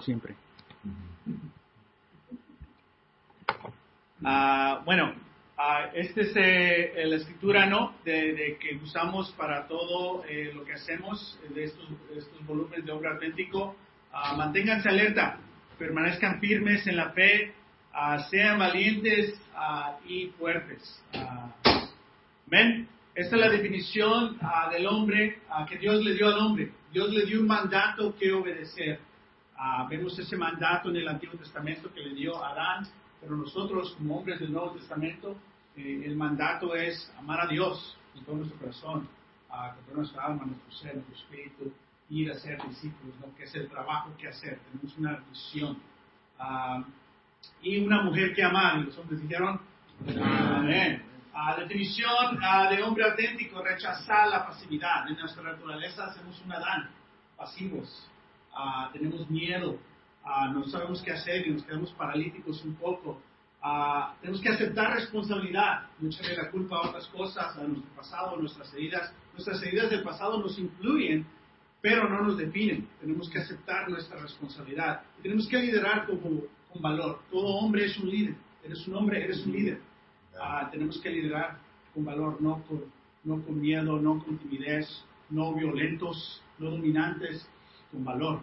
siempre. Ah, bueno, ah, esta es eh, la escritura ¿no? De, que usamos para todo eh, lo que hacemos de estos, estos volúmenes de obra auténtico. Ah, manténganse alerta, permanezcan firmes en la fe, sean valientes y fuertes. Amén. Esta es la definición del hombre que Dios le dio al hombre. Dios le dio un mandato que obedecer. Vemos ese mandato en el Antiguo Testamento que le dio Adán pero nosotros, como hombres del Nuevo Testamento, eh, el mandato es amar a Dios con todo nuestro corazón, con toda nuestra alma, nuestro ser, nuestro espíritu, ir a ser discípulos, ¿no? que es el trabajo que hacer. Tenemos una misión. Ah, y una mujer que amar, y los hombres dijeron, amén. La definición ah, de hombre auténtico, rechazar la pasividad. En nuestra naturaleza hacemos un Adán, pasivos. Ah, tenemos miedo, Ah, no sabemos qué hacer y nos quedamos paralíticos un poco. Ah, tenemos que aceptar responsabilidad, no echarle la culpa a otras cosas, a nuestro pasado, a nuestras heridas. Nuestras heridas del pasado nos influyen, pero no nos definen. Tenemos que aceptar nuestra responsabilidad y tenemos que liderar con, con valor. Todo hombre es un líder. Eres un hombre, eres un líder. Tenemos que liderar con valor, no con, no con miedo, no con timidez, no violentos, no dominantes, con valor.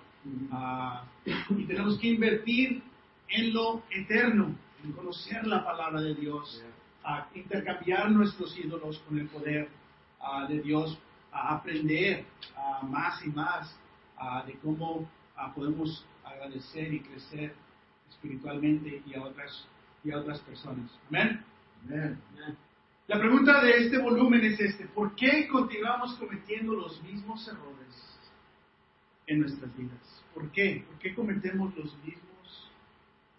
Ah, y tenemos que invertir en lo eterno, en conocer la palabra de Dios, a intercambiar nuestros ídolos con el poder ah, de Dios, a aprender más y más de cómo podemos agradecer y crecer espiritualmente y a otras, y a otras personas. Amén. La pregunta de este volumen es este, ¿por qué continuamos cometiendo los mismos errores en nuestras vidas. ¿Por qué? ¿Por qué cometemos los mismos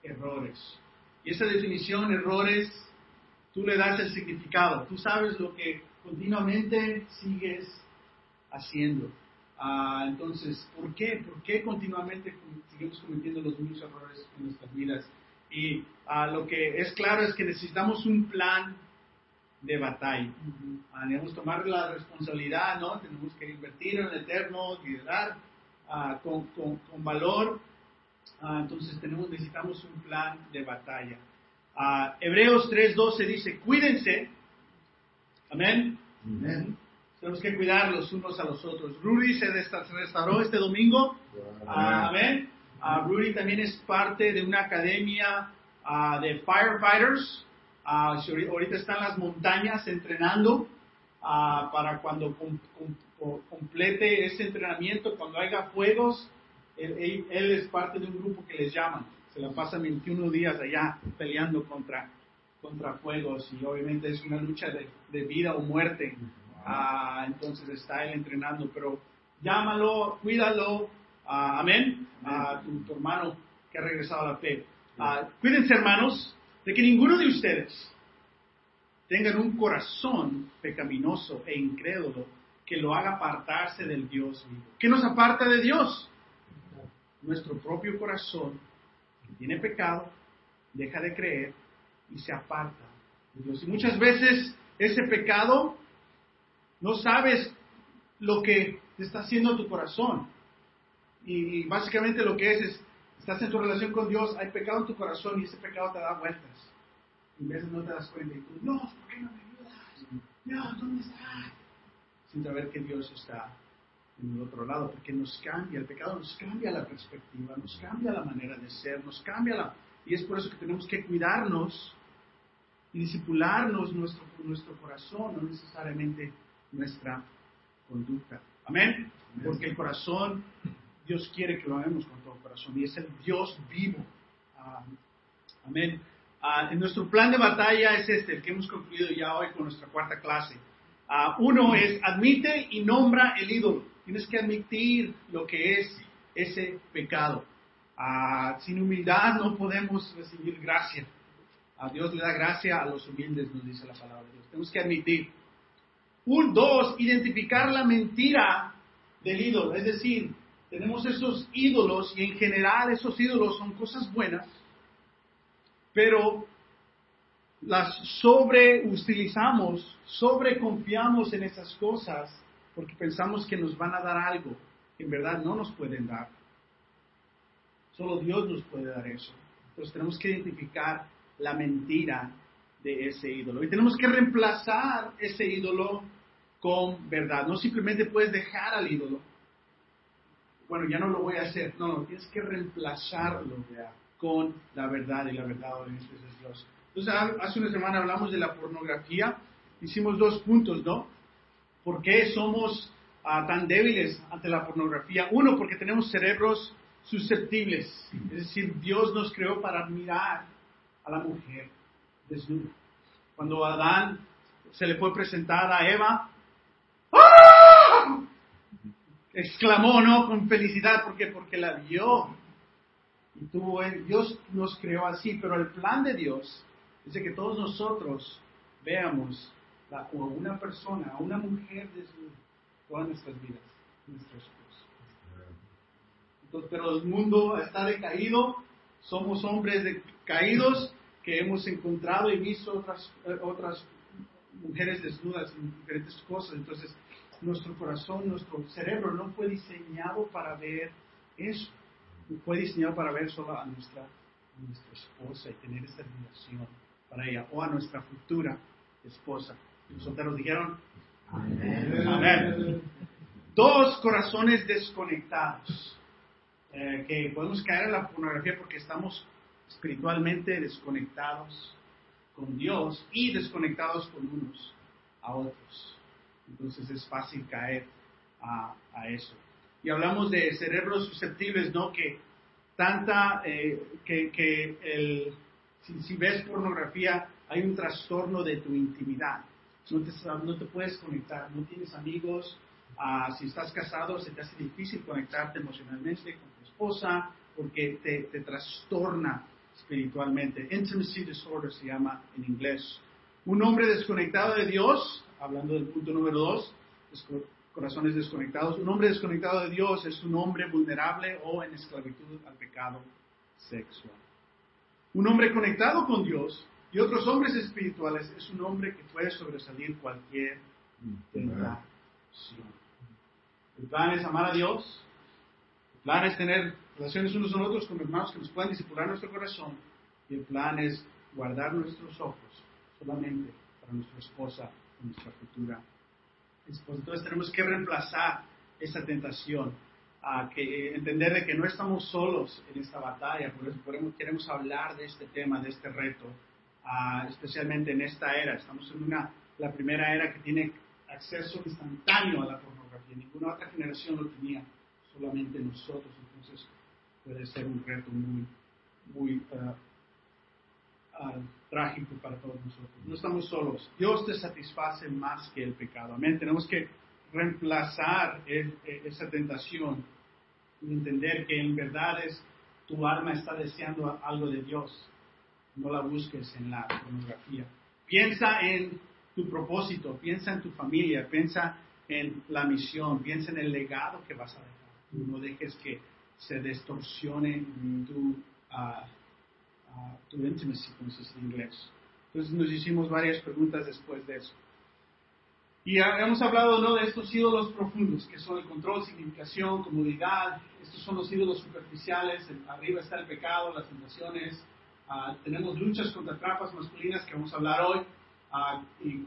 errores? Y esa definición, errores, tú le das el significado. Tú sabes lo que continuamente sigues haciendo. Ah, entonces, ¿por qué? ¿Por qué continuamente seguimos cometiendo los mismos errores en nuestras vidas? Y ah, lo que es claro es que necesitamos un plan de batalla. Uh debemos tomar la responsabilidad, ¿no? Tenemos que invertir en el eterno, liderar Ah, con, con, valor, ah, entonces tenemos, necesitamos un plan de batalla. Uh, Hebreos 3.12 dice, cuídense. Amén. Tenemos que cuidar los unos a los otros. Rudy se restauró este domingo. amén. Rudy también es parte de una academia de firefighters. ahorita están las montañas entrenando para cuando complete ese entrenamiento, cuando haya fuegos, él, es parte de un grupo que les llaman. Se la pasan 21 días allá peleando contra, contra fuegos y obviamente es una lucha de, vida o muerte. Ah, entonces está él entrenando, pero llámalo, cuídalo, ah, amén, a tu, hermano que ha regresado a la fe. Ah, cuídense hermanos de que ninguno de ustedes tengan un corazón pecaminoso e incrédulo que lo haga apartarse del Dios vivo. ¿Qué nos aparta de Dios? Nuestro propio corazón, que tiene pecado, deja de creer y se aparta de Dios. Y muchas veces ese pecado no sabes lo que te está haciendo tu corazón. Y básicamente lo que es es, estás en tu relación con Dios, hay pecado en tu corazón y ese pecado te da vueltas. Y a veces no te das cuenta y tú, no, ¿por qué no me ayudas? Dios, ¿dónde estás? sin saber que Dios está en el otro lado, porque nos cambia, el pecado nos cambia la perspectiva, nos cambia la manera de ser, nos cambia la... Y es por eso que tenemos que cuidarnos y disipularnos nuestro, nuestro corazón, no necesariamente nuestra conducta. Amén. Porque el corazón, Dios quiere que lo hagamos con todo el corazón y es el Dios vivo. Ah, amén. En nuestro plan de batalla es este, el que hemos concluido ya hoy con nuestra cuarta clase. Ah, uno es admite y nombra el ídolo. Tienes que admitir lo que es ese pecado. Ah, sin humildad no podemos recibir gracia. A Dios le da gracia a los humildes, nos dice la palabra de Dios. Tenemos que admitir. Un, dos, identificar la mentira del ídolo. Es decir, tenemos esos ídolos y en general esos ídolos son cosas buenas, pero las sobreutilizamos, sobreconfiamos en esas cosas porque pensamos que nos van a dar algo que en verdad no nos pueden dar. Solo Dios nos puede dar eso. Entonces tenemos que identificar la mentira de ese ídolo. Y tenemos que reemplazar ese ídolo con verdad. No simplemente puedes dejar al ídolo. Bueno, ya no lo voy a hacer. No, tienes que reemplazarlo con la verdad y la verdad obviamente es Dios. Entonces, hace una semana hablamos de la pornografía. Hicimos dos puntos, ¿no? ¿Por qué somos ah, tan débiles ante la pornografía? Uno, porque tenemos cerebros susceptibles. Es decir, Dios nos creó para mirar a la mujer desnuda. Cuando Adán se le fue presentada a Eva, ¡Ah! exclamó, ¿no? Con felicidad, porque Porque la vio. Dios nos creó así, pero el plan de Dios es de que todos nosotros veamos a una persona, a una mujer desnuda, todas nuestras vidas, nuestros Entonces, pero el mundo está decaído, somos hombres caídos que hemos encontrado y visto otras, eh, otras mujeres desnudas en diferentes cosas. Entonces, nuestro corazón, nuestro cerebro no fue diseñado para ver eso. Fue diseñado para ver solo a nuestra, nuestra esposa y tener esa relación para ella, o a nuestra futura esposa. Los solteros dijeron, Amén. Dos corazones desconectados. Eh, que podemos caer en la pornografía porque estamos espiritualmente desconectados con Dios y desconectados con unos a otros. Entonces es fácil caer a, eso. Y hablamos de cerebros susceptibles, ¿no? Que tanta, eh, que, el, si, ves pornografía, hay un trastorno de tu intimidad. No te, no te puedes conectar, no tienes amigos. Ah, si estás casado, se te hace difícil conectarte emocionalmente con tu esposa porque te, te trastorna espiritualmente. Intimacy disorder se llama en inglés. Un hombre desconectado de Dios, hablando del punto número dos, corazones desconectados. Un hombre desconectado de Dios es un hombre vulnerable o en esclavitud al pecado sexual. Un hombre conectado con Dios y otros hombres espirituales es un hombre que puede sobresalir cualquier tentación. El plan es amar a Dios. El plan es tener relaciones unos con otros con hermanos que nos puedan disipular nuestro corazón. Y el plan es guardar nuestros ojos solamente para nuestra esposa y nuestra futura. Entonces tenemos que reemplazar esa tentación, a que entender de que no estamos solos en esta batalla, por eso queremos hablar de este tema, de este reto, especialmente en esta era. Estamos en una, la primera era que tiene acceso instantáneo a la pornografía. Ninguna otra generación lo tenía, solamente nosotros. Entonces, puede ser un reto muy, muy uh, trágico para todos nosotros. No estamos solos. Dios te satisface más que el pecado. Amén. Tenemos que reemplazar e, esa tentación y entender que en verdad es tu alma está deseando algo de Dios. No la busques en la pornografía. Piensa en tu propósito, piensa en tu familia, piensa en la misión, piensa en el legado que vas a dejar. No dejes que se distorsione tu, uh, tu intimacy, como se dice en inglés. Entonces nos hicimos varias preguntas después de eso. Y hemos hablado ¿no? de estos ídolos profundos, que son el control, significación, comodidad. Estos son los ídolos superficiales. Arriba está el pecado, las tentaciones. Uh, tenemos luchas contra trampas masculinas que vamos a hablar hoy. Uh, y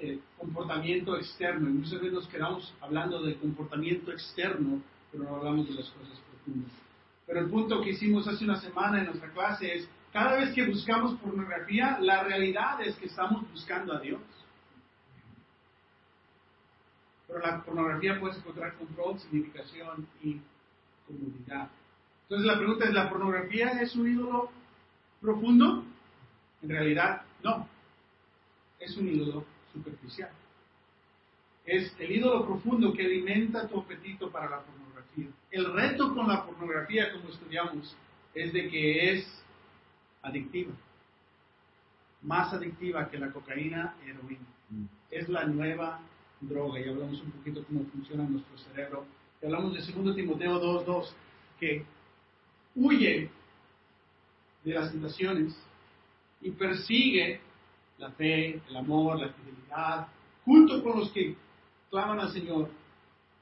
eh, comportamiento externo. Y muchas veces nos quedamos hablando de comportamiento externo, pero no hablamos de las cosas pero el punto que hicimos hace una semana en nuestra clase es, cada vez que buscamos pornografía, la realidad es que estamos buscando a Dios. Pero la pornografía puede encontrar control, significación y comodidad. Entonces la pregunta es, ¿la pornografía es un ídolo profundo? En realidad, no. Es un ídolo superficial. Es el ídolo profundo que alimenta tu apetito para la pornografía el reto con la pornografía, como estudiamos, es de que es adictiva. Más adictiva que la cocaína y heroína. Mm. Es la nueva droga. Y hablamos un poquito cómo funciona nuestro cerebro. Y hablamos de 2 Timoteo 2.2, que huye de las tentaciones y persigue la fe, el amor, la fidelidad, junto con los que claman al Señor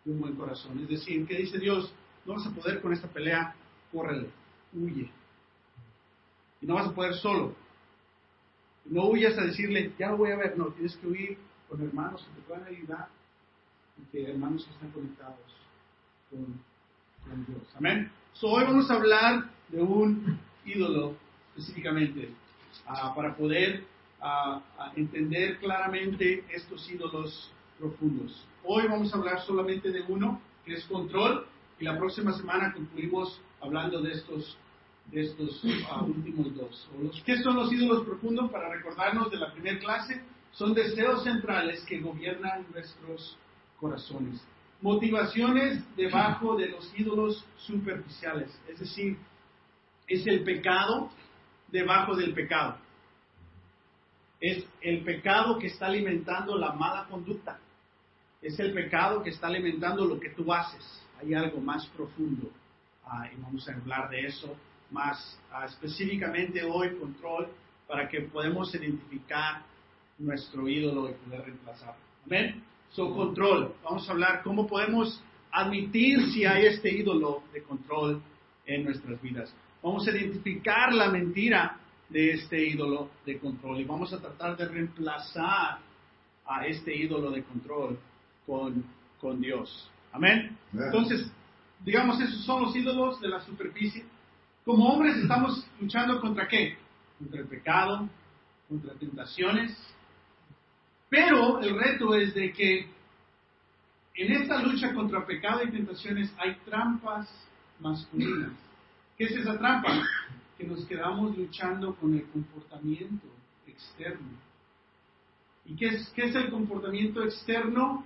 un buen corazón. Es decir, que dice Dios, no vas a poder con esta pelea, córrele. huye. Y no vas a poder solo. No huyas a decirle, ya lo voy a ver. No, tienes que huir con hermanos que te puedan ayudar y que hermanos que están conectados con, con Dios. Amén. So, hoy vamos a hablar de un ídolo específicamente ah, para poder ah, entender claramente estos ídolos profundos. Hoy vamos a hablar solamente de uno, que es control, y la próxima semana concluimos hablando de estos, de estos últimos dos. ¿Qué son los ídolos profundos? Para recordarnos de la primera clase, son deseos centrales que gobiernan nuestros corazones. Motivaciones debajo de los ídolos superficiales, es decir, es el pecado debajo del pecado. Es el pecado que está alimentando la mala conducta. Es el pecado que está alimentando lo que tú haces. Hay algo más profundo. Ah, y vamos a hablar de eso más ah, específicamente hoy, control, para que podamos identificar nuestro ídolo y poder reemplazarlo. Amén. So, control. Vamos a hablar cómo podemos admitir si hay este ídolo de control en nuestras vidas. Vamos a identificar la mentira de este ídolo de control y vamos a tratar de reemplazar a este ídolo de control con, con Dios. Amén. Entonces, digamos, esos son los ídolos de la superficie. Como hombres estamos luchando contra qué? Contra el pecado, contra tentaciones. Pero el reto es de que en esta lucha contra pecado y tentaciones hay trampas masculinas ¿Qué es esa trampa? Que nos quedamos luchando con el comportamiento externo. ¿Y qué es, qué es el comportamiento externo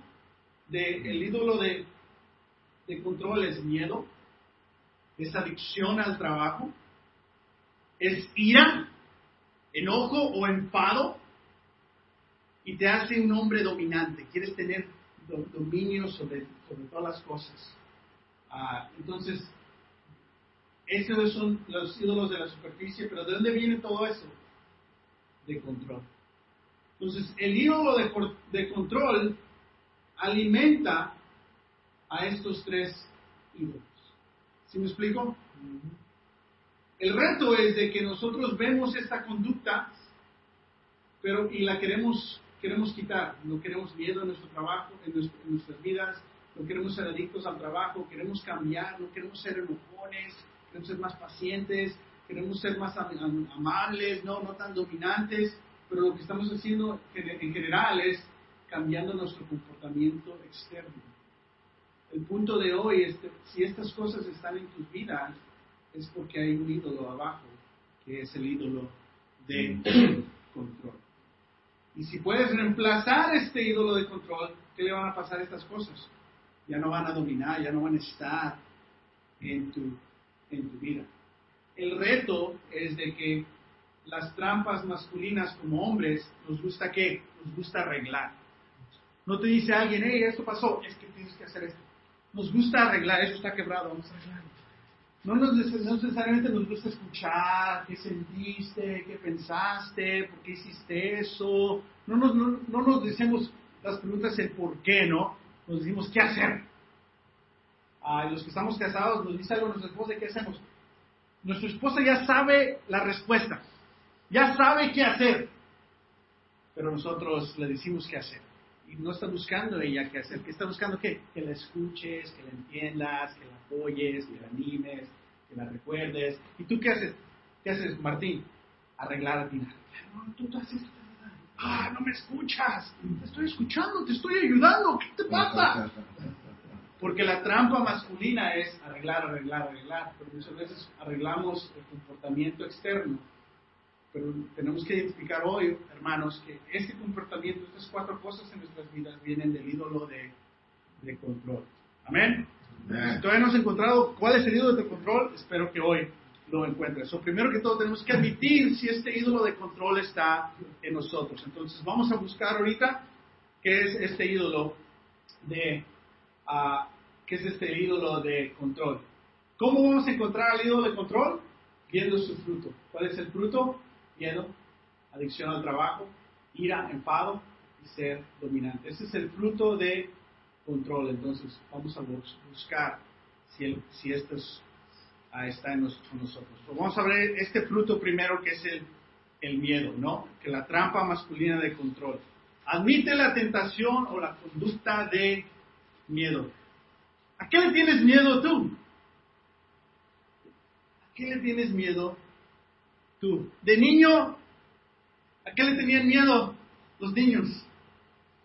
del ídolo de, de control? Es miedo, es adicción al trabajo, es ira, enojo o enfado, y te hace un hombre dominante. Quieres tener dominio sobre, sobre todas las cosas. Ah, entonces, esos son los ídolos de la superficie, pero ¿de dónde viene todo eso? De control. Entonces, el ídolo de, control alimenta a estos tres ídolos. ¿Sí me explico? El reto es de que nosotros vemos esta conducta, pero y la queremos queremos quitar. No queremos miedo en nuestro trabajo, en, nuestras vidas. No queremos ser adictos al trabajo. Queremos cambiar. No queremos ser enojones queremos ser más pacientes, queremos ser más amables, no, no tan dominantes, pero lo que estamos haciendo en general es cambiando nuestro comportamiento externo. El punto de hoy es que si estas cosas están en tus vidas, es porque hay un ídolo abajo, que es el ídolo de control. Y si puedes reemplazar este ídolo de control, ¿qué le van a pasar a estas cosas? Ya no van a dominar, ya no van a estar en tu en tu vida. El reto es de que las trampas masculinas como hombres nos gusta qué? Nos gusta arreglar. No te dice alguien, hey, esto pasó, es que tienes que hacer esto. Nos gusta arreglar, eso está quebrado, vamos a arreglarlo. No, nos, necesariamente nos gusta escuchar qué sentiste, qué pensaste, por qué hiciste eso. No nos, no, no nos decimos las preguntas el por qué, ¿no? Nos decimos qué hacer a los que estamos casados, nos dice algo nuestra esposa, ¿qué hacemos? Nuestra esposa ya sabe la respuesta, ya sabe qué hacer, pero nosotros le decimos qué hacer. Y no está buscando ella qué hacer, que está buscando qué? Que la escuches, que la entiendas, que la apoyes, que la animes, que la recuerdes. ¿Y tú qué haces? ¿Qué haces, Martín? Arreglar a ti. No, tú, tú haces Ah, no me escuchas. Te estoy escuchando, te estoy ayudando. ¿Qué te pasa? Porque la trampa masculina es arreglar, arreglar, arreglar, pero muchas veces arreglamos el comportamiento externo. Pero tenemos que identificar hoy, hermanos, que este comportamiento, estas cuatro cosas en nuestras vidas vienen del ídolo de, de control. Amén. Si todavía no has encontrado cuál es el ídolo de control, espero que hoy lo encuentres. So, primero que todo, tenemos que admitir si este ídolo de control está en nosotros. Entonces, vamos a buscar ahorita qué es este ídolo de a qué es este ídolo de control. ¿Cómo vamos a encontrar al ídolo de control? Viendo su fruto. ¿Cuál es el fruto? Miedo, adicción al trabajo, ira, enfado y ser dominante. Ese es el fruto de control. Entonces, vamos a buscar si, si estos ah, está en nosotros. vamos a ver este fruto primero que es el, el miedo, ¿no? Que la trampa masculina de control. Admite la tentación o la conducta de miedo. ¿A qué le tienes miedo tú? ¿A qué le tienes miedo tú? De niño, ¿a qué le tenían miedo los niños?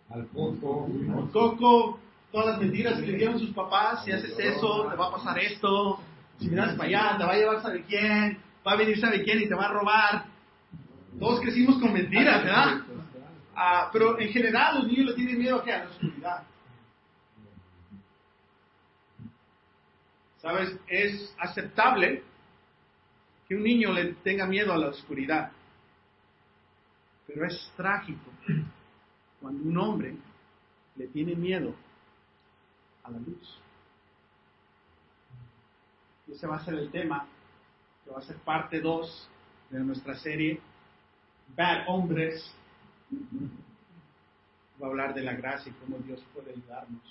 Al coco. Al coco, todas las mentiras que le dieron sus papás, si haces eso, te va a pasar esto, si miras para allá, te va a llevar sabe quién, va a venir sabe quién y te va a robar. Todos crecimos con mentiras, ¿verdad? Ah, pero en general los niños le tienen miedo a, qué? a la oscuridad. ¿Sabes? Es aceptable que un niño le tenga miedo a la oscuridad. Pero es trágico cuando un hombre le tiene miedo a la luz. Ese va a ser el tema que va a ser parte 2 de nuestra serie Bad Hombres. Va a hablar de la gracia y cómo Dios puede ayudarnos.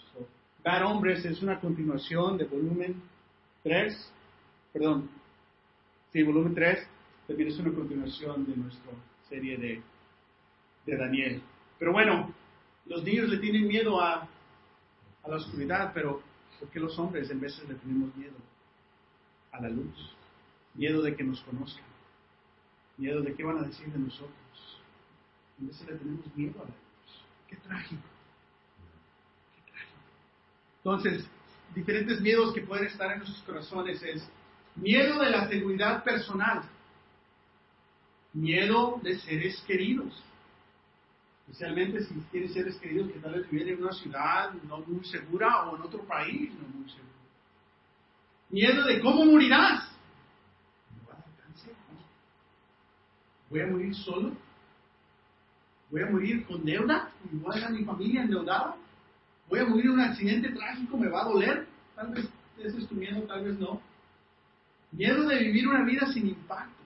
Bad Hombres es una continuación de volumen 3, perdón, sí, volumen 3, también es una continuación de nuestra serie de, de Daniel. Pero bueno, los niños le tienen miedo a, a la oscuridad, pero ¿por qué los hombres en veces le tenemos miedo a la luz? Miedo de que nos conozcan, miedo de qué van a decir de nosotros. En veces le tenemos miedo a la luz. Qué trágico. Qué trágico. Entonces, diferentes miedos que pueden estar en nuestros corazones es miedo de la seguridad personal, miedo de seres queridos, especialmente si tienes seres queridos que tal vez viven en una ciudad no muy segura o en otro país no muy seguro. Miedo de cómo morirás. ¿Voy a morir solo? ¿Voy a morir con deuda? ¿Voy a dejar mi familia endeudada? voy a morir en un accidente trágico, me va a doler. Tal vez ese es tu miedo, tal vez no. Miedo de vivir una vida sin impacto.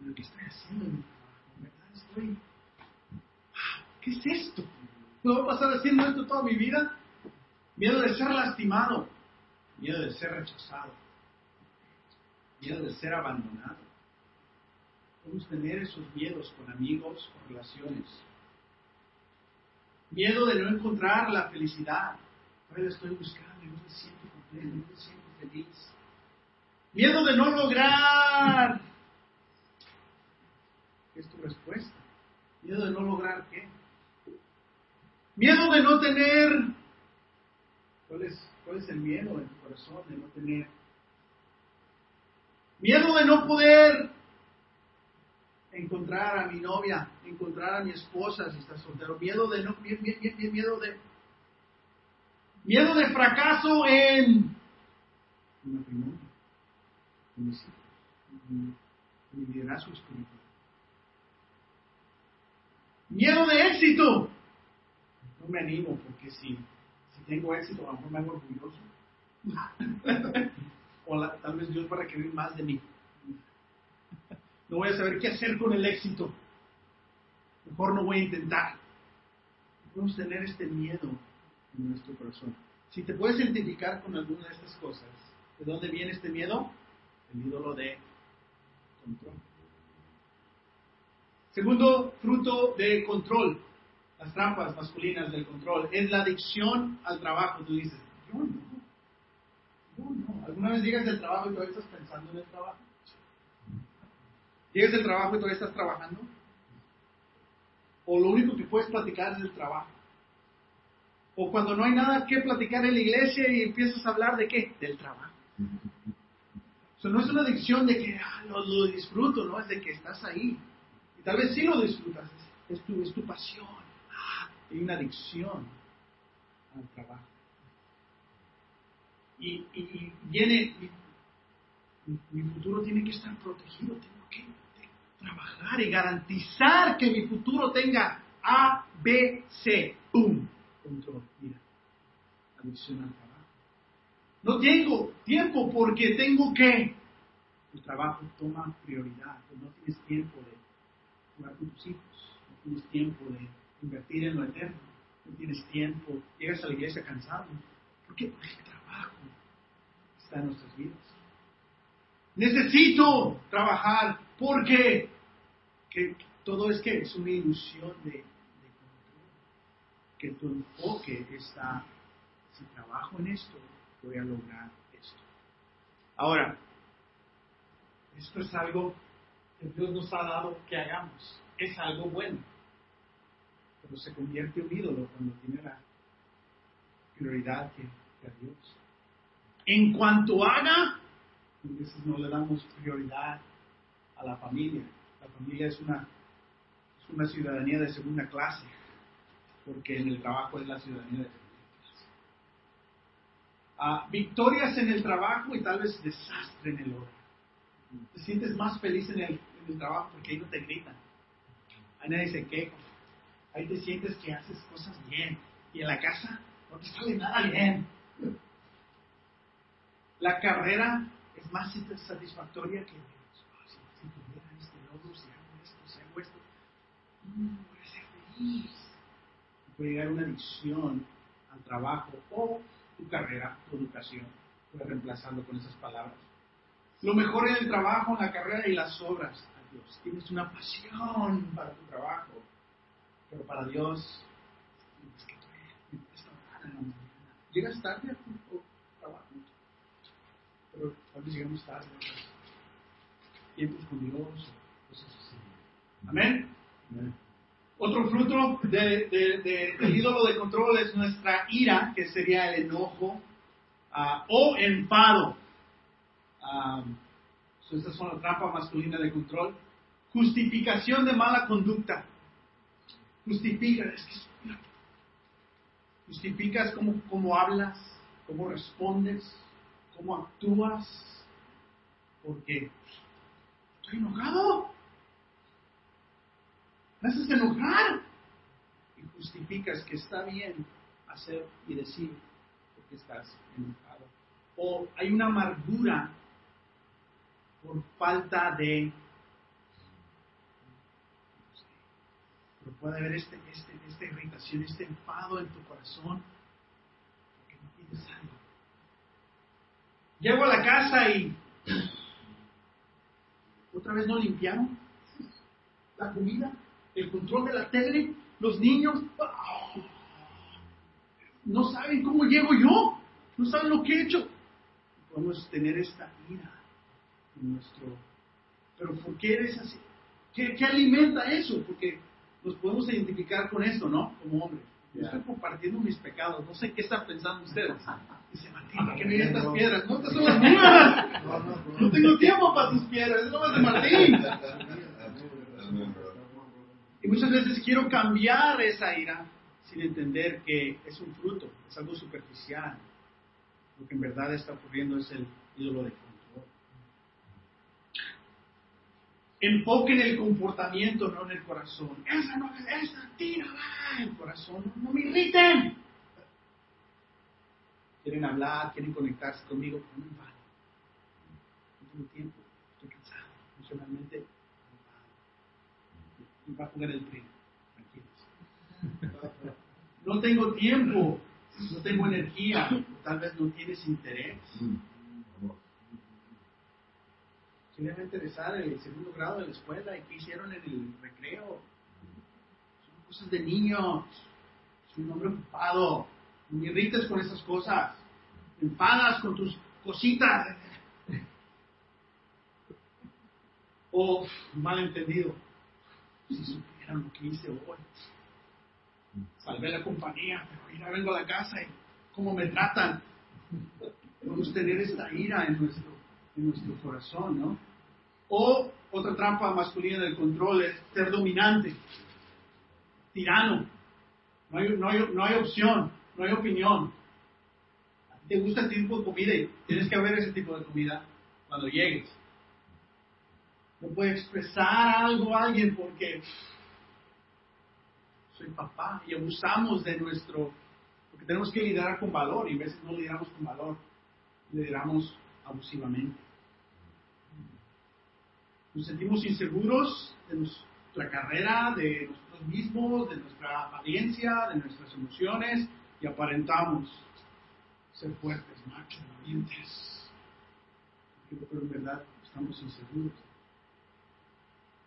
Lo que estoy haciendo en mi trabajo, ¿verdad? Estoy. ¿Qué es esto? ¿Puedo pasar haciendo esto toda mi vida? Miedo de ser lastimado. Miedo de ser rechazado. Miedo de ser abandonado. Podemos tener esos miedos con amigos, con relaciones. Miedo de no encontrar la felicidad. Ahora estoy buscando y no me siento completo, no me siento feliz. Miedo de no lograr. ¿Qué es tu respuesta? Miedo de no lograr qué? Miedo de no tener. ¿Cuál es, cuál es el miedo en tu corazón de no tener? Miedo de no poder encontrar a mi novia, encontrar a mi esposa si está soltero, miedo de no, miedo de miedo de fracaso en en mi liderazgo espiritual. Miedo de éxito. No me animo porque si, si tengo éxito a lo mejor me hago orgulloso. o tal vez Dios va a requerir más de mí no voy a saber qué hacer con el éxito. Mejor no voy a intentar. Podemos tener este miedo en nuestro corazón. Si te puedes identificar con alguna de estas cosas, ¿de dónde viene este miedo? El ídolo de control. Segundo fruto de control, las trampas masculinas del control, es la adicción al trabajo. Tú dices, yo no, yo no. ¿Alguna vez llegas del trabajo y todavía estás pensando en el trabajo? ¿Llegas del trabajo y todavía estás trabajando? ¿O lo único que puedes platicar es el trabajo? ¿O cuando no hay nada que platicar en la iglesia y empiezas a hablar de qué? Del trabajo. No es una adicción de que ah, lo, disfruto, no, es de que estás ahí. Y tal vez sí lo disfrutas, es, tu, es tu pasión. Ah, hay una adicción al trabajo. Y, viene, mi, mi, futuro tiene que estar protegido, tengo que trabajar y garantizar que mi futuro tenga A, B, C. ¡Pum! Control. Mira. Adicción al trabajo. No tengo tiempo porque tengo que. El trabajo toma prioridad. no tienes tiempo de jugar con tus hijos. No tienes tiempo de invertir en lo eterno. No tienes tiempo. Llegas a la iglesia cansado. ¿Por qué? Porque el trabajo está en nuestras vidas. Necesito trabajar porque que todo es que es una ilusión de, de control. Que tu enfoque está, si trabajo en esto, voy a lograr esto. Ahora, esto es algo que Dios nos ha dado que hagamos. Es algo bueno. Pero se convierte en un ídolo cuando tiene la prioridad que, que a Dios. En cuanto haga, entonces no le damos prioridad a la familia. La familia es una, es una ciudadanía de segunda clase, porque en el trabajo es la ciudadanía de segunda clase. Ah, victorias en el trabajo y tal vez desastre en el hogar. Te sientes más feliz en el, en el trabajo porque ahí no te gritan. Ahí nadie se queja. Ahí te sientes que haces cosas bien. Y en la casa no te sale nada bien. La carrera es más satisfactoria que oh, si, tuviera este logro, si hago esto, si hago esto, mm, voy a ser feliz. Puede llegar una adicción al trabajo tu carrera, tu educación. Puedes reemplazarlo con esas palabras. Lo mejor en el trabajo, la carrera y las obras a Dios. Tienes una pasión para tu trabajo, pero para Dios, es. Llegas tarde a tu trabajo, pero tal vez llegamos tarde. Tiempos con Dios, cosas así. Amén. Amén. Otro fruto de, de, de, del ídolo de control es nuestra ira, que sería el enojo uh, o enfado. Um, son la trampa masculina de control. Justificación de mala conducta. Justifica, es que justificas cómo, cómo hablas, cómo respondes, cómo actúas, porque estoy enojado. Me haces enojar y justificas que está bien hacer y decir porque estás enojado. O hay una amargura por falta de... Pero puede haber este, este, esta irritación, este enfado en tu corazón, porque no tienes algo. Llego a la casa y otra vez no limpiaron la comida, el control de la tele, los niños no saben cómo llego yo, no saben lo que he hecho. Podemos tener esta ira en nuestro... Pero ¿por qué eres así? ¿Qué, qué alimenta eso? Porque nos podemos identificar con esto, ¿no? Como hombre. Yo estoy compartiendo mis pecados. No sé qué están pensando ustedes. Dice Martín, ¿para qué me estas piedras? No, estas son las mías. No tengo tiempo para tus piedras. Es nomás de Martín. Muchas veces quiero cambiar esa ira sin entender que es un fruto, es algo superficial. Lo que en verdad está ocurriendo es el ídolo de control. Enfoque en el comportamiento, no en el corazón. Esa no es esa, tira, el corazón, no, me irriten. Quieren hablar, quieren conectarse conmigo, no me vale. No tengo tiempo, estoy cansado, emocionalmente va a jugar el tren. Tranquilos. No tengo tiempo, no tengo energía, tal vez no tienes interés. A interesar el segundo grado de la escuela y qué hicieron en el recreo. Son cosas de niños. Soy un hombre ocupado. Me irrites con esas cosas. Me enfadas con tus cositas. O malentendido si supieran lo que hice hoy. Salvé la compañía, pero ya vengo a la casa y cómo me tratan. Podemos tener esta ira en nuestro, en nuestro corazón, ¿no? O otra trampa masculina del control es ser dominante, tirano. No hay, no hay, no hay opción, no hay opinión. ¿A ti te gusta este tipo de comida y tienes que ver ese tipo de comida cuando llegues no puedo expresar algo a alguien porque soy papá y abusamos de nuestro, porque tenemos que liderar con valor y a veces no lideramos con valor, lideramos abusivamente. Nos sentimos inseguros de nuestra carrera, de nosotros mismos, de nuestra apariencia, de nuestras emociones y aparentamos ser fuertes, machos, valientes. Pero en verdad estamos inseguros.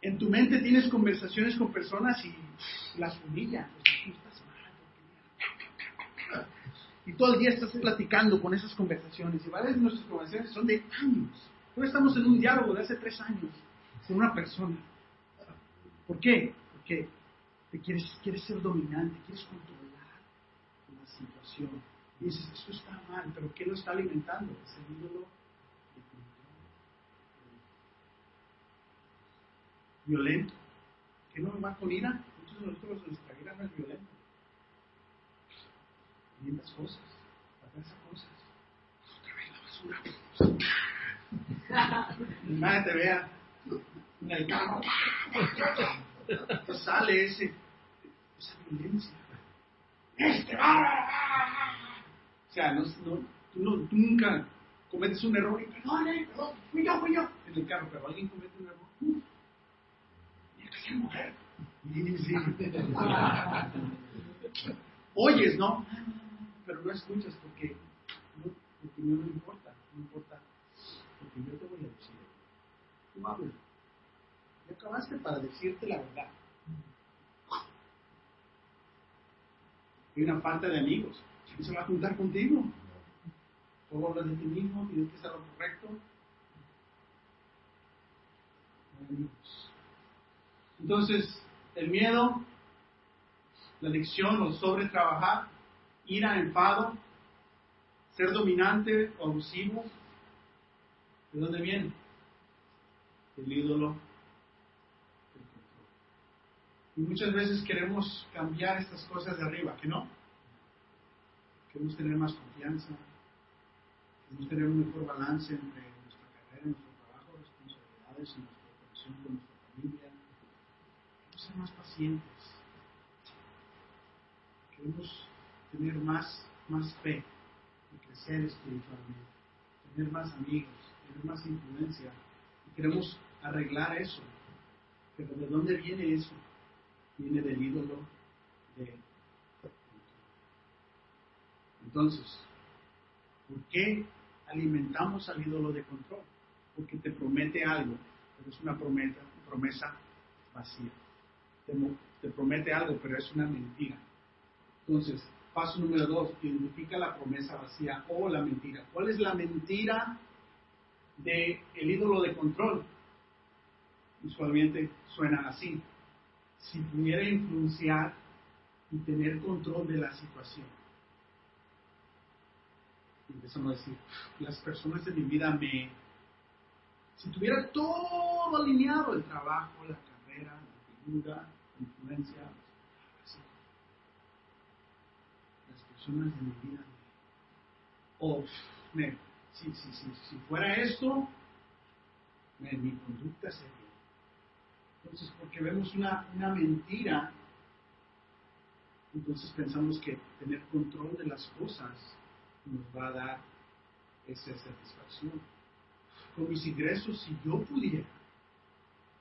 En tu mente tienes conversaciones con personas y las humillas. mal. Y todo el día estás platicando con esas conversaciones. Y varias de nuestras conversaciones son de años. Hoy estamos en un diálogo de hace tres años con una persona. ¿Por qué? Porque te quieres, quieres ser dominante, quieres controlar la situación. Y dices, eso está mal, pero ¿qué lo está alimentando? Es el ídolo de control. Violento. ¿Qué no va con ira? Muchos de nosotros nuestra ira no es violenta. Lindas cosas, esas cosas. Otra vez la basura. Te vea en el carro. Sale ese, esa violencia. Este O sea, no, no, tú, no, nunca cometes un error y perdone, perdón, fui yo, fui yo en el carro, pero alguien comete un error. Ser mujer. Oyes, ¿no? Pero no escuchas porque no, porque no, importa, no importa, porque yo te voy a decir. Tú hablas. Ya acabaste para decirte la verdad. Hay una falta de amigos. ¿Quién se va a juntar contigo? Todo hablas de ti mismo, tienes que hacer lo correcto. Entonces, el miedo, la adicción o sobretrabajar, ira, enfado, ser dominante o abusivo, ¿de dónde viene? El ídolo y muchas veces queremos cambiar estas cosas de arriba, ¿que no? Queremos tener más confianza, queremos tener un mejor balance entre nuestra carrera, nuestro trabajo, responsabilidades y nuestra conexión con más pacientes. Queremos tener más, más fe y crecer espiritualmente, tener más amigos, tener más influencia. Y queremos arreglar eso. Pero ¿de dónde viene eso? viene del ídolo de Entonces, ¿por qué alimentamos al ídolo de control? Porque te promete algo, pero es una promesa, promesa vacía. Te, te promete algo, pero es una mentira. Entonces, paso número dos, identifica la promesa vacía o la mentira. ¿Cuál es la mentira del el ídolo de control? Usualmente suena así si pudiera influenciar y tener control de la situación. Empezamos a decir, las personas de mi vida me... Si tuviera todo alineado, el trabajo, la carrera, la figura, influencia, las personas de mi vida. Me, si, si, si, si fuera esto, mi conducta sería. Entonces, porque vemos una, una mentira, entonces pensamos que tener control de las cosas nos va a dar esa satisfacción. Con mis ingresos, si yo pudiera,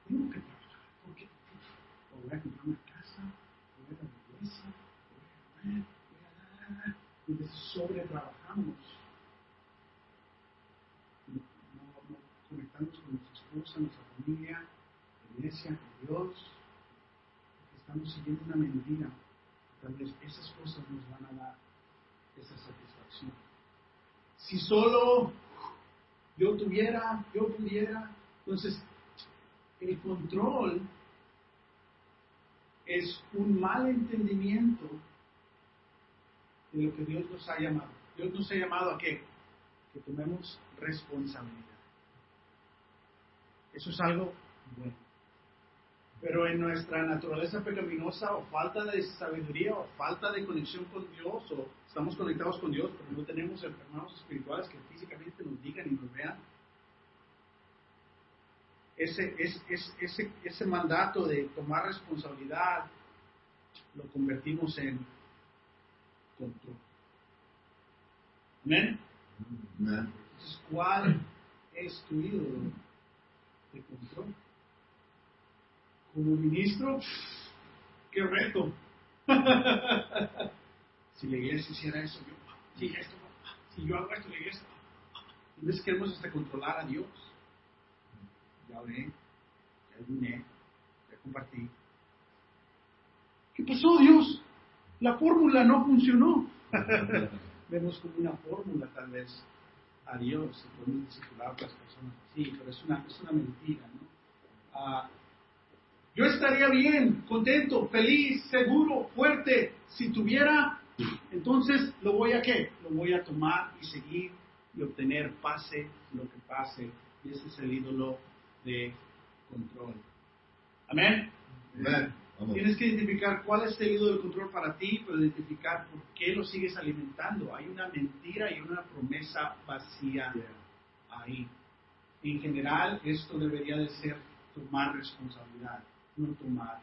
tengo que trabajar, o voy a comprar una casa, voy a la iglesia, voy a comer, voy a entonces sobre trabajamos. No, no, conectamos con nuestra esposa, nuestra familia, iglesia, con Dios, estamos siguiendo una mentira. Tal vez esas cosas nos van a dar esa satisfacción. Si solo yo tuviera, yo pudiera, entonces el control es un mal entendimiento de lo que Dios nos ha llamado. Dios nos ha llamado a qué? Que tomemos responsabilidad. Eso es algo bueno. Pero en nuestra naturaleza pecaminosa o falta de sabiduría o falta de conexión con Dios o estamos conectados con Dios pero no tenemos hermanos espirituales que físicamente nos digan y nos vean, ese, ese, ese mandato de tomar responsabilidad lo convertimos en control. ¿Amén? Entonces, ¿cuál es tu ídolo de control? como ministro, qué reto. si la iglesia hiciera eso, yo, si esto, si yo hago esto, la iglesia, a veces queremos hasta controlar a Dios. Ya oré, ya ayuné, ya compartí. ¿Qué pasó, Dios? La fórmula no funcionó. Vemos como una fórmula, tal vez, a Dios, y podemos discipular a otras personas así, pero es una, es una mentira, ¿no? Ah, yo estaría bien, contento, feliz, seguro, fuerte, si tuviera, entonces lo voy a qué? Lo voy a tomar y seguir y obtener pase lo que pase. Y ese es el ídolo de control. Amén. Amén. Tienes que identificar cuál es el ídolo de control para ti, pero identificar por qué lo sigues alimentando. Hay una mentira y una promesa vacía ahí. En general, esto debería de ser tomar responsabilidad, no tomar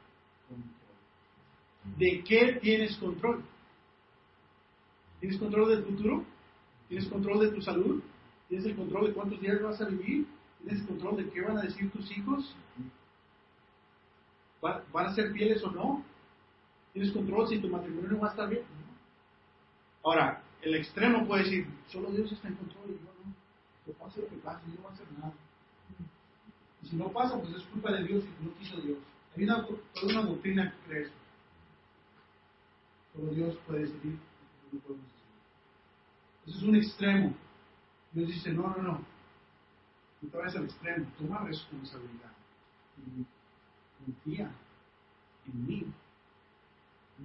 control. ¿De qué tienes control? ¿Tienes control del futuro? ¿Tienes control de tu salud? ¿Tienes el control de cuántos días vas a vivir? ¿Tienes control de qué van a decir tus hijos? ¿Va- ¿Van a ser fieles o no? ¿Tienes control si tu matrimonio va a estar bien? Ahora, el extremo puede decir, solo Dios está en control y yo no. Que pase lo que pase, yo no voy a hacer nada. Y si no pasa, pues es culpa de Dios y no quiso Dios. Hay una, toda una doctrina que cree eso. Solo Dios puede decidir, no podemos decidir. Eso es un extremo. Dios dice, no, no, no. Vayas al extremo. Toma responsabilidad. Confía en mí,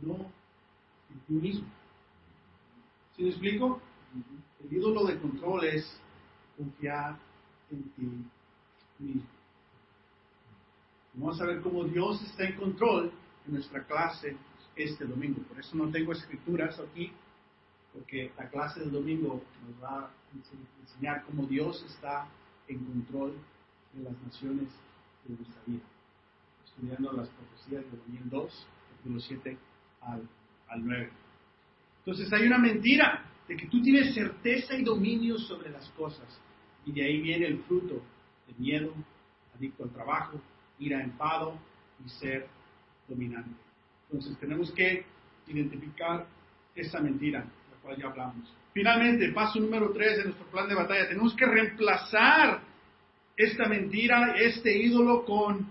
no en ti mismo. ¿Sí me explico? El ídolo de control es confiar en ti mismo. Vamos a ver cómo Dios está en control en nuestra clase este domingo. Por eso no tengo escrituras aquí, porque la clase del domingo nos va a ense- enseñar cómo Dios está en control de las naciones de nuestra vida. Estudiando las profecías de Daniel 2, capítulo 7 al, al 9. Entonces hay una mentira de que tú tienes certeza y dominio sobre las cosas. Y de ahí viene el fruto de miedo, adicto al trabajo, ira, enfado y ser dominante. Entonces tenemos que identificar esa mentira, de la cual ya hablamos. Finalmente, paso número 3 de nuestro plan de batalla, tenemos que reemplazar esta mentira, este ídolo con,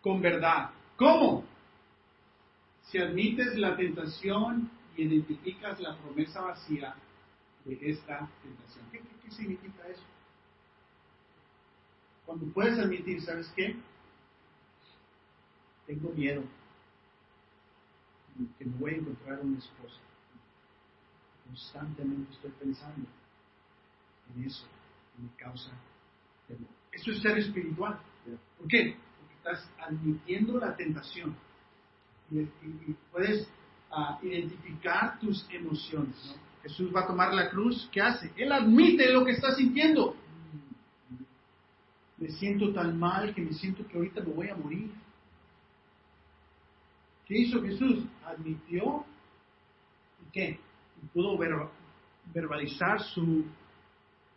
con verdad. ¿Cómo? Si admites la tentación y identificas la promesa vacía de esta tentación. ¿Qué, qué- qué significa eso? Cuando puedes admitir, ¿sabes qué? Tengo miedo que me voy a encontrar una esposa. Constantemente estoy pensando en eso y me causa temor. Eso es ser espiritual. ¿Por qué? Porque estás admitiendo la tentación y, puedes ah, identificar tus emociones. Jesús va a tomar la cruz, ¿qué hace? Él admite lo que está sintiendo. Me siento tan mal que me siento que ahorita me voy a morir. ¿Qué hizo Jesús? Admitió y qué? Pudo ver- verbalizar su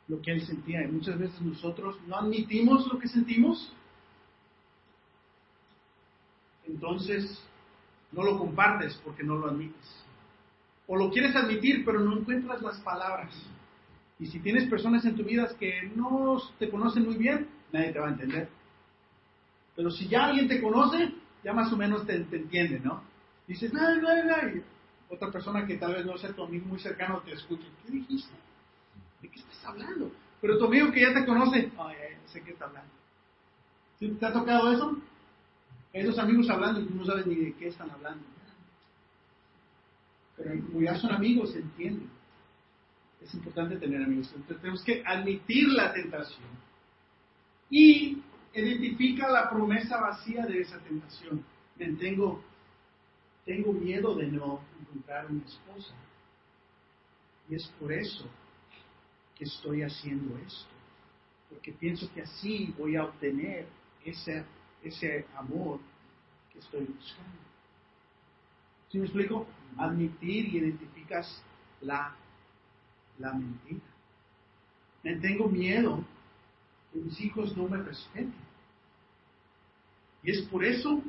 lo que él sentía. Y muchas veces nosotros no admitimos lo que sentimos. Entonces no lo compartes porque no lo admites. O lo quieres admitir, pero no encuentras las palabras. Y si tienes personas en tu vida que no te conocen muy bien, nadie te va a entender. Pero si ya alguien te conoce, ya más o menos te, te entiende, ¿no? Dices, no, no, no. Otra persona que tal vez no sea tu amigo muy cercano te escucha, ¿qué dijiste? ¿De qué estás hablando? Pero tu amigo que ya te conoce, ay, ay, sé qué está hablando. ¿Sí ¿Te ha tocado eso? Esos amigos hablando y tú no sabes ni de qué están hablando. Pero como ya son amigos, se entienden. Es importante tener amigos. Entonces tenemos que admitir la tentación y identifica la promesa vacía de esa tentación. Ven, tengo, tengo miedo de no encontrar una esposa. Y es por eso que estoy haciendo esto. Porque pienso que así voy a obtener ese, ese amor que estoy buscando. ¿Sí me explico? Admitir y identificas la, la mentira. Me tengo miedo que mis hijos no me respeten. Y es por eso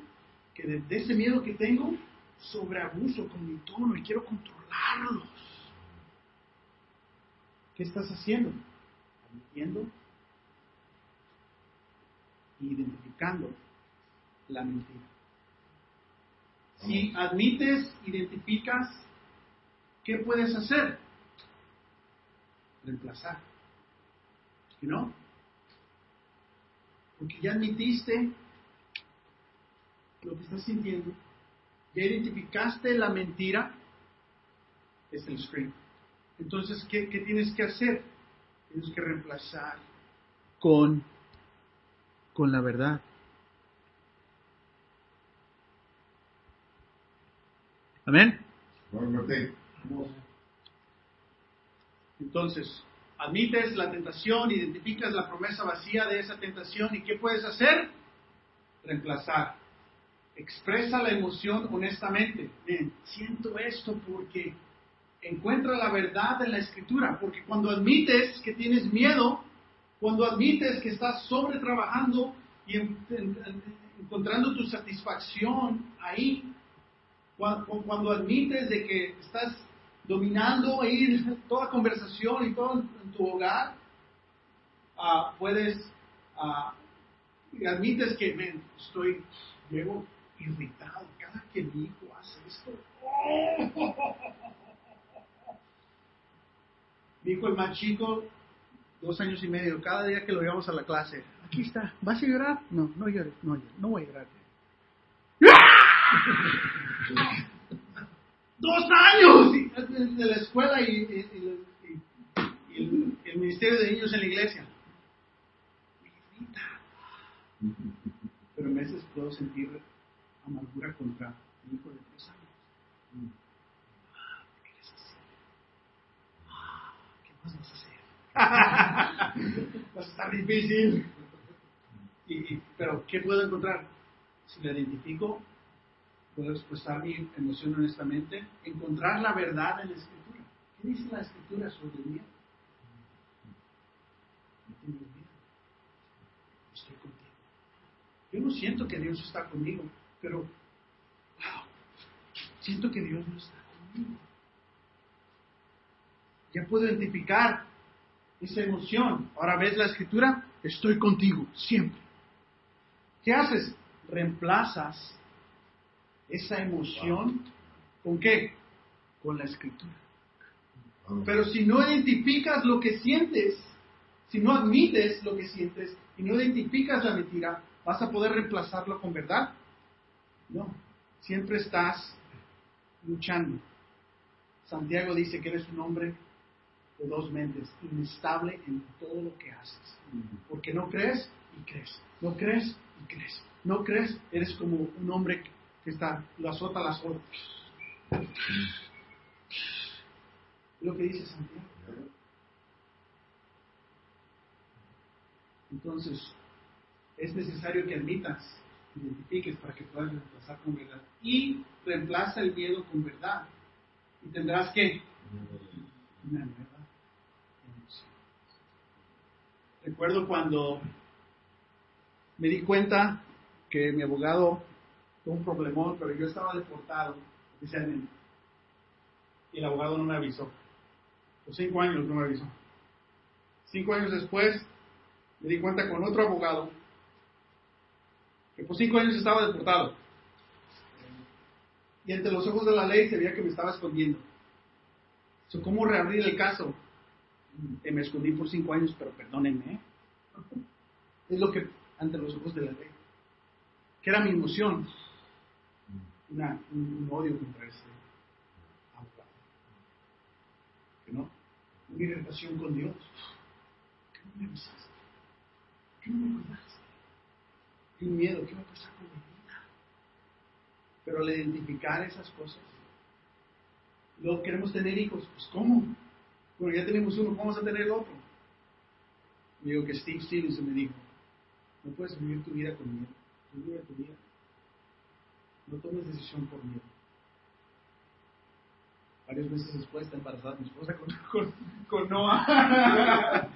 que de, de ese miedo que tengo, sobreabuso con mi tono y quiero controlarlos. ¿Qué estás haciendo? Admitiendo identificando la mentira. Si admites, identificas, ¿qué puedes hacer? Reemplazar. ¿Y no? Porque ya admitiste lo que estás sintiendo, ya identificaste la mentira, es el screen. Entonces, ¿qué, qué tienes que hacer? Tienes que reemplazar con, con la verdad. Amén. Entonces, admites la tentación, identificas la promesa vacía de esa tentación y ¿qué puedes hacer? Reemplazar. Expresa la emoción honestamente. Bien, siento esto porque encuentra la verdad en la escritura, porque cuando admites que tienes miedo, cuando admites que estás sobre trabajando y encontrando tu satisfacción ahí, cuando, admites de que estás dominando ahí toda conversación y todo en, tu hogar, uh, puedes, uh, admites que men, estoy, irritado cada que mi hijo hace esto. Mi hijo, el más chico, dos años y medio, cada día que lo llevamos a la clase, aquí está, ¿vas a llorar? No, no llores, no, no voy a llorar. Dos años de la escuela y, el, ministerio de niños en la iglesia. Pero a veces puedo sentir amargura contra mi hijo de tres años. ¿Qué quieres hacer? ¿Qué más vas a hacer? Va a estar difícil. Y, pero, ¿qué puedo encontrar? Si lo identifico, puedo expresar mi emoción honestamente, encontrar la verdad en la escritura. ¿Qué dice la escritura sobre el miedo? No tengo miedo. Estoy contigo. Yo no siento que Dios está conmigo, pero wow, siento que Dios no está conmigo. Ya puedo identificar esa emoción. Ahora ves la escritura, estoy contigo, siempre. ¿Qué haces? Reemplazas esa emoción con qué? Con la escritura. Pero si no identificas lo que sientes, si no admites lo que sientes y no identificas la mentira, ¿vas a poder reemplazarlo con verdad? No, siempre estás luchando. Santiago dice que eres un hombre de dos mentes, inestable en todo lo que haces. Porque no crees y crees, no crees y crees, no crees, eres como un hombre que está, lo azota la azota. Lo que dice Santiago. Entonces, es necesario que admitas, identifiques para que puedas reemplazar con verdad. Y reemplaza el miedo con verdad. Y tendrás que una emoción. Recuerdo cuando me di cuenta que mi abogado fue un problemón, pero yo estaba deportado oficialmente. Y el abogado no me avisó. Por cinco años no me avisó. Cinco años después me di cuenta con otro abogado que por cinco años estaba deportado. Y entre los ojos de la ley se veía que me estaba escondiendo. ¿Cómo reabrir el caso? me escondí por cinco años, pero perdónenme. ¿eh? Es lo que, ante los ojos de la ley. Que era mi emoción una, un, odio contra ese abogado. ¿No? Una irritación con Dios. ¿Qué me avisaste? ¿Qué me cuidaste? Un miedo, ¿qué va a pasar con mi vida? Pero al identificar esas cosas, luego queremos tener hijos, pues ¿cómo? Bueno, ya tenemos uno, ¿cómo vamos a tener otro? Y digo que Steve Stevenson me dijo, no puedes vivir tu vida con miedo, tú tu vida no tomes decisión por miedo. Varios meses después está embarazada mi esposa con, con, Noah.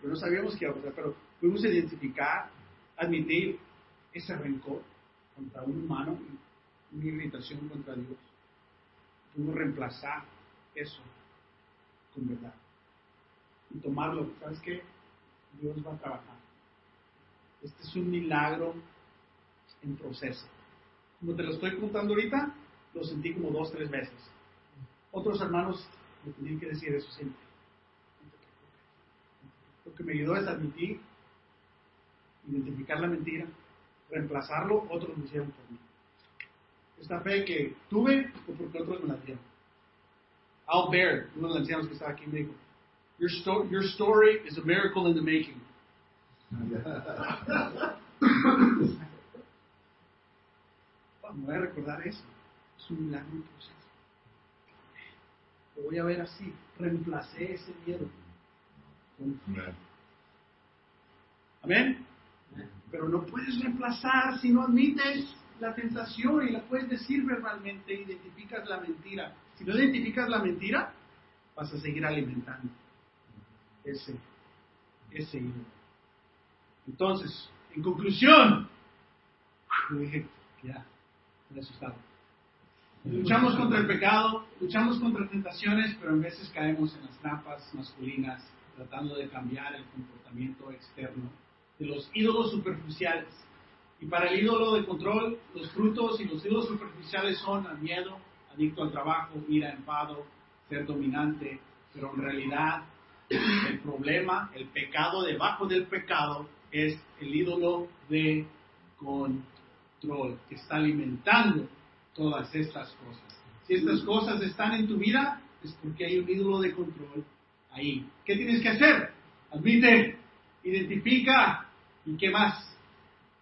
pero no sabíamos qué iba a pasar. Pero pudimos identificar, admitir ese rencor contra un humano, una irritación contra Dios. Pudimos reemplazar eso con verdad. Y tomarlo, ¿sabes qué? Dios va a trabajar. Este es un milagro en proceso. Como te lo estoy contando ahorita, lo sentí como dos, tres veces. Otros hermanos me tenían que decir eso siempre. Lo que me ayudó es admitir, identificar la mentira, reemplazarlo, otros lo hicieron por mí. Esta fe que tuve fue porque otros me la dieron. Al Baird, uno de los ancianos que estaba aquí, me dijo, your, sto your story is a miracle in the making. Voy a recordar eso. Es un milagro en proceso. Lo voy a ver así. Reemplacé ese miedo. con fe. Amén. Pero no puedes reemplazar si no admites la tentación y la puedes decir verbalmente, identificas la mentira. Si no identificas la mentira, vas a seguir alimentando ese, ese ídolo. Entonces, en conclusión, yo dije, ya, me asustado. Luchamos contra el pecado, luchamos contra tentaciones, pero a veces caemos en las trampas masculinas, tratando de cambiar el comportamiento externo de los ídolos superficiales. Y para el ídolo de control, los frutos y los ídolos superficiales son el miedo, adicto al trabajo, ira, enfado, ser dominante, pero en realidad el problema, el pecado debajo del pecado es el ídolo de control que está alimentando todas estas cosas. Si estas cosas están en tu vida, es porque hay un ídolo de control ahí. ¿Qué tienes que hacer? Admite, identifica y qué más?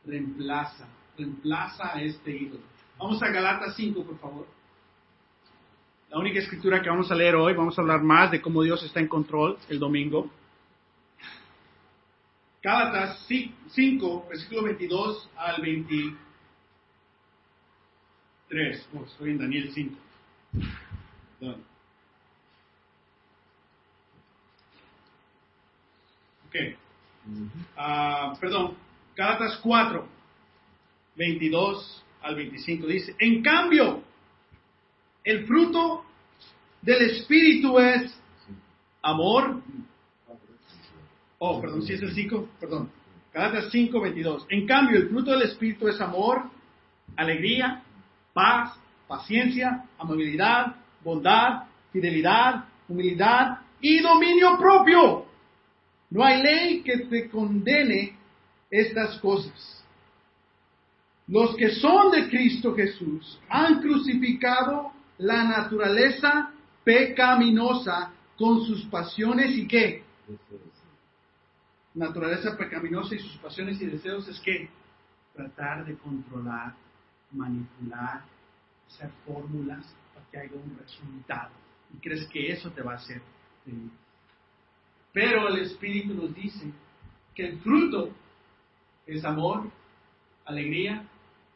Reemplaza, reemplaza a este ídolo. Vamos a Galatas 5, por favor. La única escritura que vamos a leer hoy, vamos a hablar más de cómo Dios está en control el domingo. Gálatas 5, versículo 22 al 23. Oh, estoy en Daniel 5. Perdón. Ok. Uh, perdón. Gálatas 4, 22 al 25. Dice, en cambio, el fruto del Espíritu es amor. Oh, perdón, si es el 5, perdón. Gálatas 5, 22. En cambio, el fruto del Espíritu es amor, alegría, paz, paciencia, amabilidad, bondad, fidelidad, humildad y dominio propio. No hay ley que te condene estas cosas. Los que son de Cristo Jesús han crucificado la naturaleza pecaminosa con sus pasiones y qué? Naturaleza pecaminosa y sus pasiones y deseos es que tratar de controlar, manipular, hacer fórmulas para que haya un resultado. Y crees que eso te va a hacer feliz. Pero el Espíritu nos dice que el fruto es amor, alegría,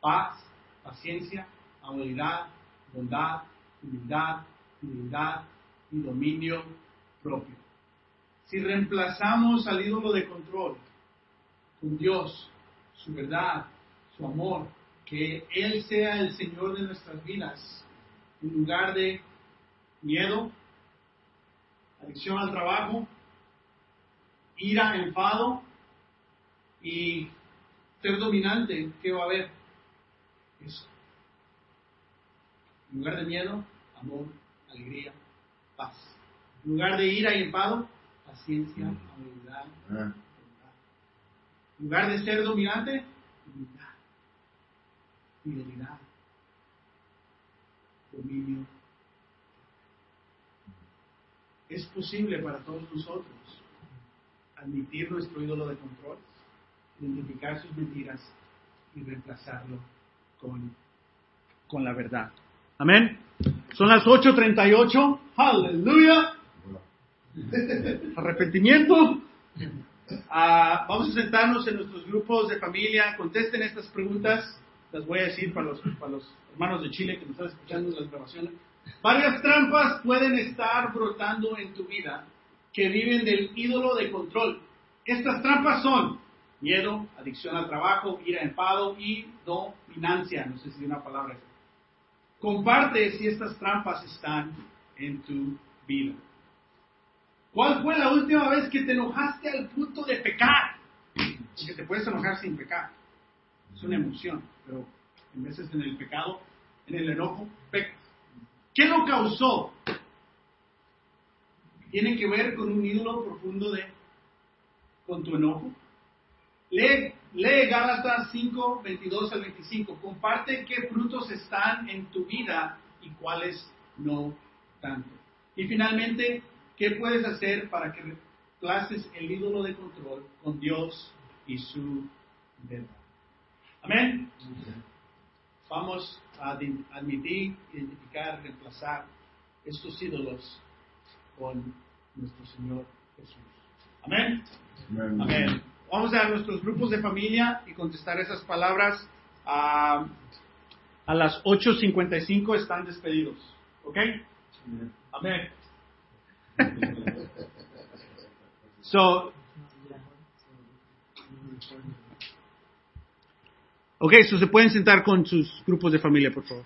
paz, paciencia, amabilidad, bondad, humildad, humildad y dominio propio. Si reemplazamos al ídolo de control con Dios, su verdad, su amor, que Él sea el Señor de nuestras vidas, en lugar de miedo, adicción al trabajo, ira, enfado y ser dominante, ¿qué va a haber? Eso. En lugar de miedo, amor, alegría, paz. En lugar de ira y enfado, paciencia, amabilidad, bondad. En lugar de ser dominante, humildad, fidelidad, dominio. Es posible para todos nosotros admitir nuestro ídolo de control, identificar sus mentiras y reemplazarlo con, con la verdad. Amén. Son las 8.38. Aleluya. Arrepentimiento. Ah, vamos a sentarnos en nuestros grupos de familia. Contesten estas preguntas. Las voy a decir para los, para los hermanos de Chile que nos están escuchando en las grabaciones. Varias trampas pueden estar brotando en tu vida que viven del ídolo de control. Estas trampas son miedo, adicción al trabajo, ira, enfado y dominancia. No sé si es una palabra esa. Comparte si estas trampas están en tu vida. ¿Cuál fue la última vez que te enojaste al punto de pecar? Porque te puedes enojar sin pecar. Es una emoción, pero en veces en el pecado, en el enojo, pecas. ¿Qué lo causó? Tiene que ver con un ídolo profundo de, con tu enojo. Lee, lee Gálatas 5, 22 al 25. Comparte qué frutos están en tu vida y cuáles no tanto. Y finalmente, ¿qué puedes hacer para que reemplaces el ídolo de control con Dios y su verdad? Amén. Vamos a admitir, identificar, reemplazar estos ídolos con nuestro Señor Jesús. Amén. Amén. Amén. Vamos a nuestros grupos de familia y contestar esas palabras. a a las 8.55 están despedidos. ¿Ok? Amén. So, ok, so se pueden sentar con sus grupos de familia, por favor.